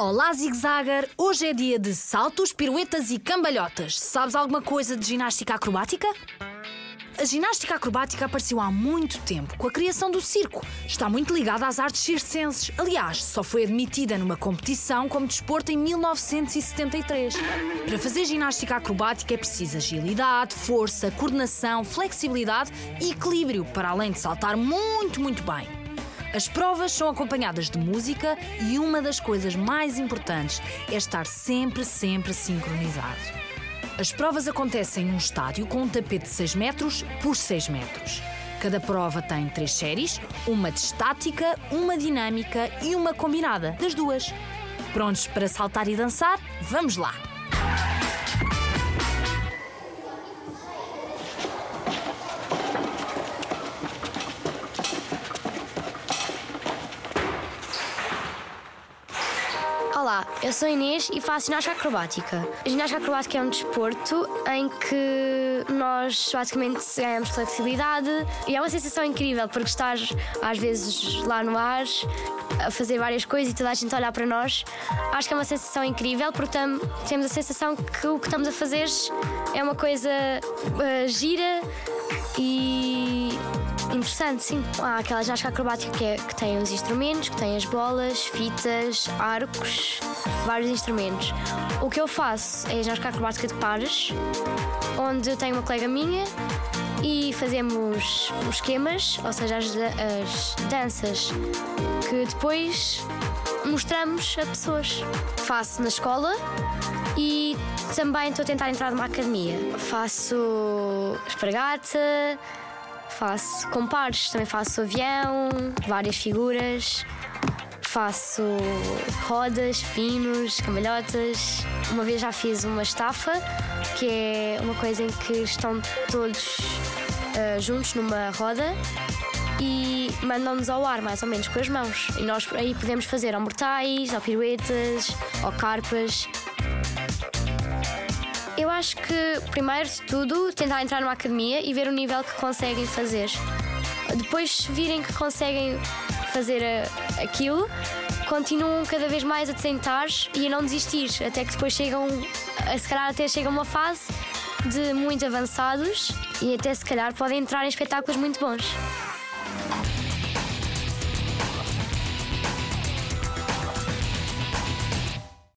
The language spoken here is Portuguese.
Olá, Zig! Hoje é dia de saltos, piruetas e cambalhotas. Sabes alguma coisa de ginástica acrobática? A ginástica acrobática apareceu há muito tempo, com a criação do circo. Está muito ligada às artes circenses. Aliás, só foi admitida numa competição como desporto em 1973. Para fazer ginástica acrobática é preciso agilidade, força, coordenação, flexibilidade e equilíbrio, para além de saltar muito, muito bem. As provas são acompanhadas de música e uma das coisas mais importantes é estar sempre, sempre sincronizado. As provas acontecem num estádio com um tapete de 6 metros por 6 metros. Cada prova tem três séries, uma de estática, uma dinâmica e uma combinada, das duas. Prontos para saltar e dançar? Vamos lá! Olá, eu sou Inês e faço ginástica acrobática. A ginástica acrobática é um desporto em que nós basicamente ganhamos flexibilidade e é uma sensação incrível porque estás às vezes lá no ar a fazer várias coisas e toda a gente a olhar para nós. Acho que é uma sensação incrível porque tam- temos a sensação que o que estamos a fazer é uma coisa eh, gira e Interessante, sim. Há aquela ginástica acrobática que, é- que tem os instrumentos, que tem as bolas, fitas, arcos, vários instrumentos. O que eu faço é ginástica acrobática de pares, onde eu tenho uma colega minha e fazemos os esquemas, ou seja, as, as danças que depois mostramos a pessoas. Faço na escola e também estou a tentar entrar numa academia. Faço espargata, Faço com pares, também faço avião, várias figuras, faço rodas, pinos, cambalhotas. Uma vez já fiz uma estafa, que é uma coisa em que estão todos ah, juntos numa roda e mandam-nos ao ar, mais ou menos, com as mãos. E nós aí podemos fazer ou mortais, ou piruetas, ou carpas. Eu acho que, primeiro de tudo, tentar entrar numa academia e ver o nível que conseguem fazer. Depois, virem que conseguem fazer eh, aquilo, continuam cada vez mais a tentar e a não desistir, até que depois chegam, a, se calhar até chegam a uma fase de muito avançados e até se calhar podem entrar em espetáculos muito bons.